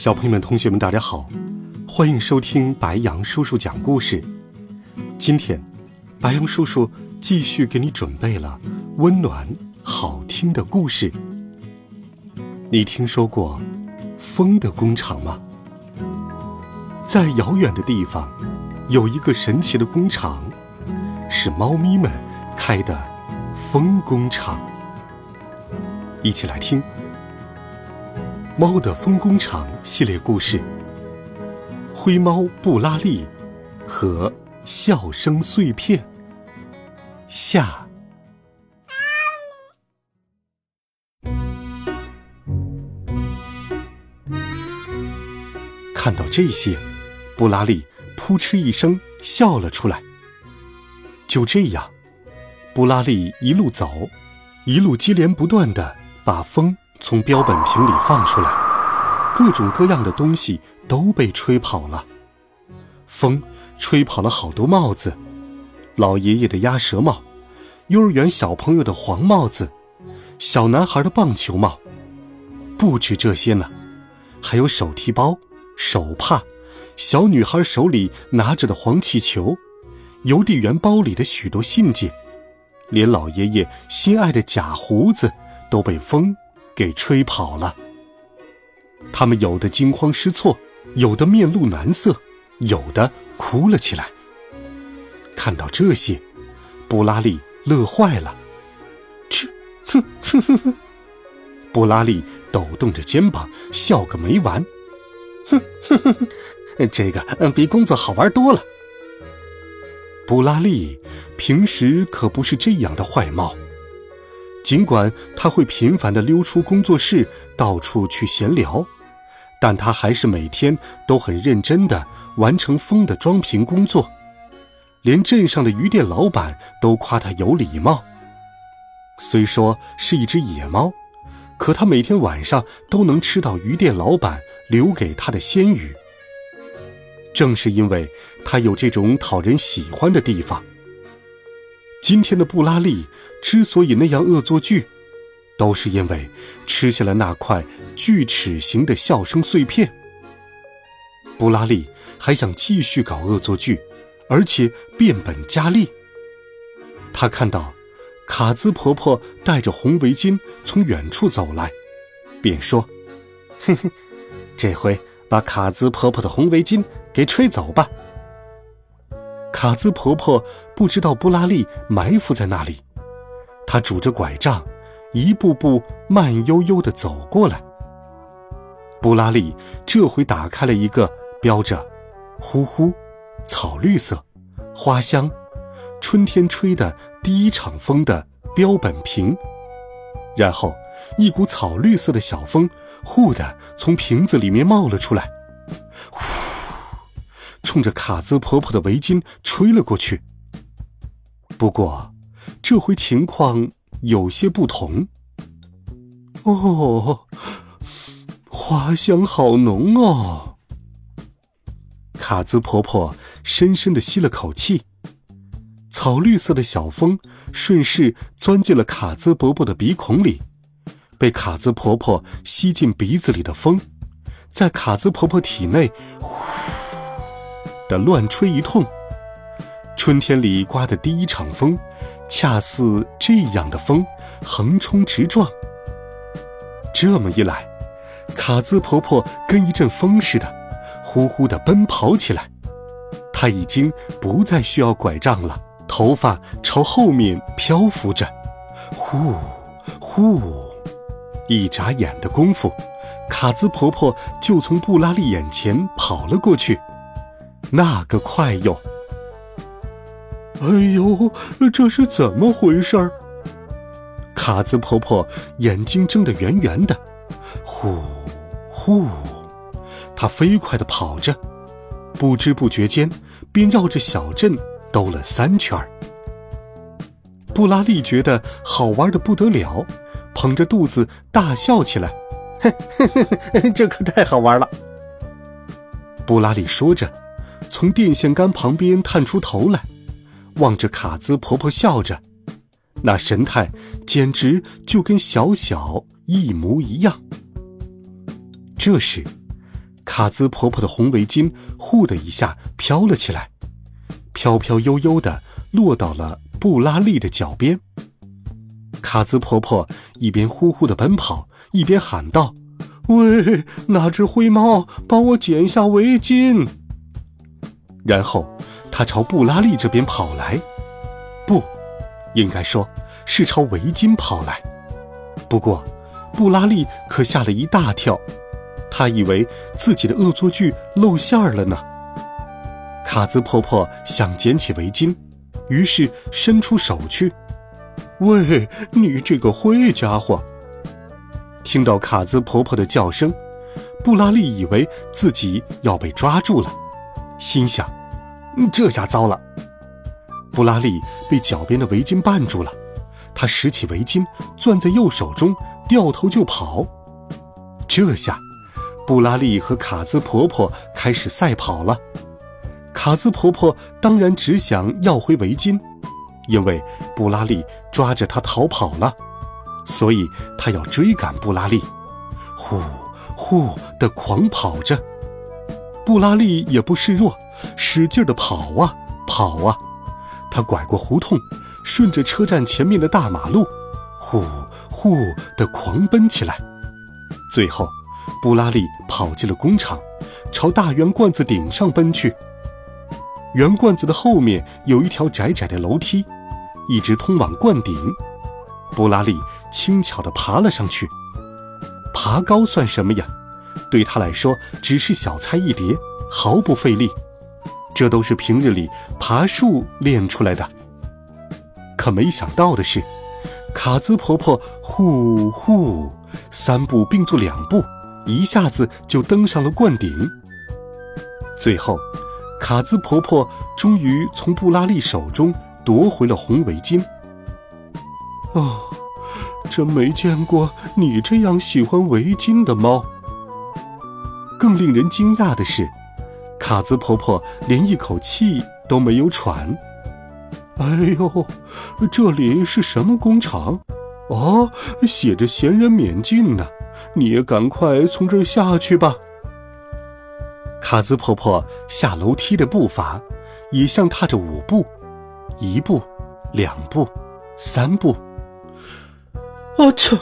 小朋友们、同学们，大家好，欢迎收听白羊叔叔讲故事。今天，白羊叔叔继续给你准备了温暖、好听的故事。你听说过风的工厂吗？在遥远的地方，有一个神奇的工厂，是猫咪们开的风工厂。一起来听。《猫的风工厂》系列故事，《灰猫布拉利》和笑声碎片下。看到这些，布拉利扑哧一声笑了出来。就这样，布拉利一路走，一路接连不断的把风。从标本瓶里放出来，各种各样的东西都被吹跑了。风吹跑了好多帽子，老爷爷的鸭舌帽，幼儿园小朋友的黄帽子，小男孩的棒球帽。不止这些呢，还有手提包、手帕，小女孩手里拿着的黄气球，邮递员包里的许多信件，连老爷爷心爱的假胡子都被风。给吹跑了。他们有的惊慌失措，有的面露难色，有的哭了起来。看到这些，布拉利乐坏了。去，哼哼哼哼！布拉利抖动着肩膀，笑个没完。哼哼哼哼，这个比工作好玩多了。布拉利平时可不是这样的坏猫。尽管他会频繁地溜出工作室，到处去闲聊，但他还是每天都很认真地完成风的装瓶工作。连镇上的鱼店老板都夸他有礼貌。虽说是一只野猫，可他每天晚上都能吃到鱼店老板留给他的鲜鱼。正是因为他有这种讨人喜欢的地方，今天的布拉利。之所以那样恶作剧，都是因为吃下了那块锯齿形的笑声碎片。布拉利还想继续搞恶作剧，而且变本加厉。他看到卡兹婆婆戴着红围巾从远处走来，便说：“嘿嘿，这回把卡兹婆婆的红围巾给吹走吧。”卡兹婆婆不知道布拉利埋伏在那里。她拄着拐杖，一步步慢悠悠地走过来。布拉利这回打开了一个标着“呼呼”、草绿色、花香、春天吹的第一场风的标本瓶，然后一股草绿色的小风“呼”的从瓶子里面冒了出来，冲着卡兹婆婆的围巾吹了过去。不过。这回情况有些不同。哦，花香好浓哦！卡兹婆婆深深的吸了口气，草绿色的小风顺势钻进了卡兹伯伯的鼻孔里，被卡兹婆婆吸进鼻子里的风，在卡兹婆婆体内呼的乱吹一通。春天里刮的第一场风。恰似这样的风，横冲直撞。这么一来，卡兹婆婆跟一阵风似的，呼呼地奔跑起来。她已经不再需要拐杖了，头发朝后面漂浮着，呼，呼。一眨眼的功夫，卡兹婆婆就从布拉利眼前跑了过去，那个快哟！哎呦，这是怎么回事儿？卡兹婆婆眼睛睁得圆圆的，呼，呼，她飞快地跑着，不知不觉间便绕着小镇兜了三圈儿。布拉利觉得好玩的不得了，捧着肚子大笑起来：“嘿 这可太好玩了！”布拉利说着，从电线杆旁边探出头来，望着卡兹婆婆笑着，那神态简直就跟小小一模一样。这时，卡兹婆婆的红围巾“呼”的一下飘了起来，飘飘悠悠的落到了。布拉利的脚边，卡兹婆婆一边呼呼的奔跑，一边喊道：“喂，那只灰猫，帮我剪下围巾。”然后，他朝布拉利这边跑来，不，应该说是朝围巾跑来。不过，布拉利可吓了一大跳，他以为自己的恶作剧露馅儿了呢。卡兹婆婆想捡起围巾。于是伸出手去，喂，你这个坏家伙！听到卡兹婆婆的叫声，布拉利以为自己要被抓住了，心想：这下糟了！布拉利被脚边的围巾绊住了，他拾起围巾攥在右手中，掉头就跑。这下，布拉利和卡兹婆婆开始赛跑了。卡兹婆婆当然只想要回围巾，因为布拉利抓着她逃跑了，所以她要追赶布拉利，呼呼的狂跑着。布拉利也不示弱，使劲的跑啊跑啊，他拐过胡同，顺着车站前面的大马路，呼呼的狂奔起来。最后，布拉利跑进了工厂，朝大圆罐子顶上奔去。圆罐子的后面有一条窄窄的楼梯，一直通往罐顶。布拉利轻巧地爬了上去。爬高算什么呀？对他来说只是小菜一碟，毫不费力。这都是平日里爬树练出来的。可没想到的是，卡兹婆婆呼呼三步并作两步，一下子就登上了冠顶。最后。卡兹婆婆终于从布拉利手中夺回了红围巾。哦，真没见过你这样喜欢围巾的猫。更令人惊讶的是，卡兹婆婆连一口气都没有喘。哎呦，这里是什么工厂？哦，写着“闲人免进”呢。你也赶快从这儿下去吧。卡兹婆婆下楼梯的步伐，也像踏着舞步，一步，两步，三步。啊切！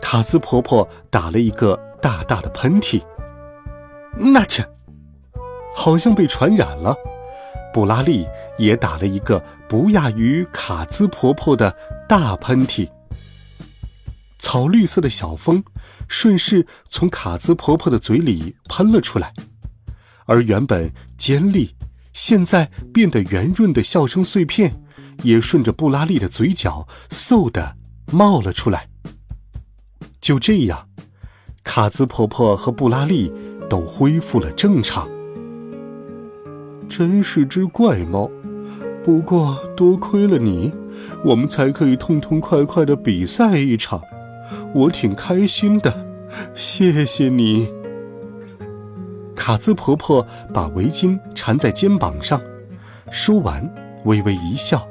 卡兹婆婆打了一个大大的喷嚏。那切，好像被传染了。布拉利也打了一个不亚于卡兹婆婆的大喷嚏。草绿色的小风，顺势从卡兹婆婆的嘴里喷了出来，而原本尖利、现在变得圆润的笑声碎片，也顺着布拉利的嘴角嗖的冒了出来。就这样，卡兹婆婆和布拉利都恢复了正常。真是只怪猫，不过多亏了你，我们才可以痛痛快快的比赛一场。我挺开心的，谢谢你。卡兹婆婆把围巾缠在肩膀上，说完，微微一笑，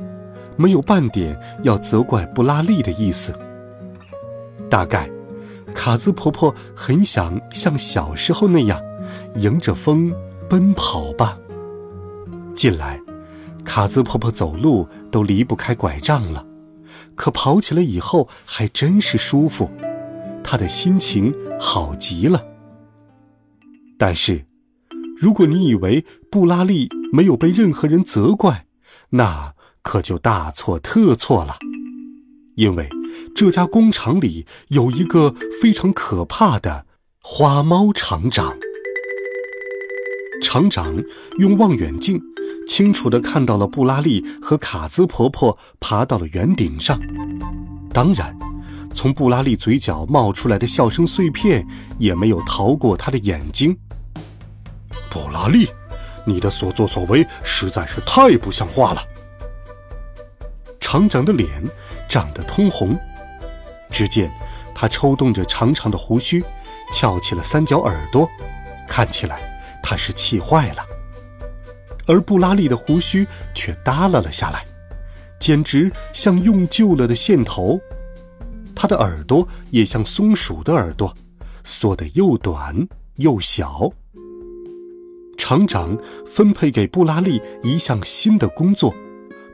没有半点要责怪布拉利的意思。大概，卡兹婆婆很想像小时候那样，迎着风奔跑吧。近来，卡兹婆婆走路都离不开拐杖了。可跑起来以后还真是舒服，她的心情好极了。但是，如果你以为布拉利没有被任何人责怪，那可就大错特错了。因为这家工厂里有一个非常可怕的花猫厂长。厂长用望远镜。清楚地看到了布拉利和卡兹婆婆爬到了圆顶上，当然，从布拉利嘴角冒出来的笑声碎片也没有逃过他的眼睛。布拉利，你的所作所为实在是太不像话了。厂长的脸涨得通红，只见他抽动着长长的胡须，翘起了三角耳朵，看起来他是气坏了。而布拉利的胡须却耷拉了下来，简直像用旧了的线头。他的耳朵也像松鼠的耳朵，缩得又短又小。厂长分配给布拉利一项新的工作，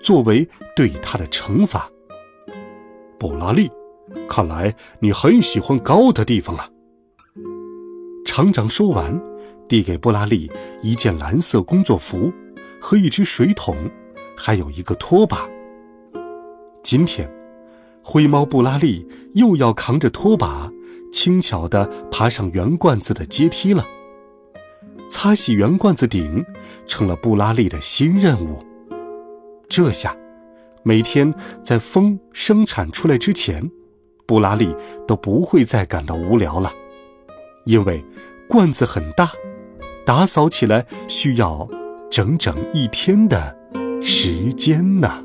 作为对他的惩罚。布拉利，看来你很喜欢高的地方啊。厂长说完，递给布拉利一件蓝色工作服和一只水桶，还有一个拖把。今天。灰猫布拉利又要扛着拖把，轻巧地爬上圆罐子的阶梯了。擦洗圆罐子顶，成了布拉利的新任务。这下，每天在风生产出来之前，布拉利都不会再感到无聊了，因为罐子很大，打扫起来需要整整一天的时间呢。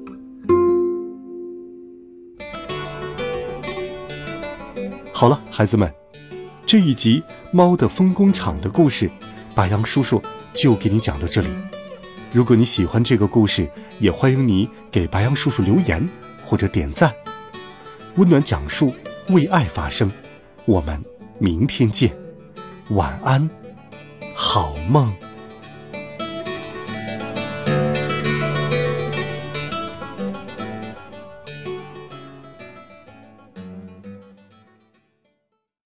好了，孩子们，这一集《猫的风工厂》的故事，白杨叔叔就给你讲到这里。如果你喜欢这个故事，也欢迎你给白杨叔叔留言或者点赞。温暖讲述，为爱发声。我们明天见，晚安，好梦。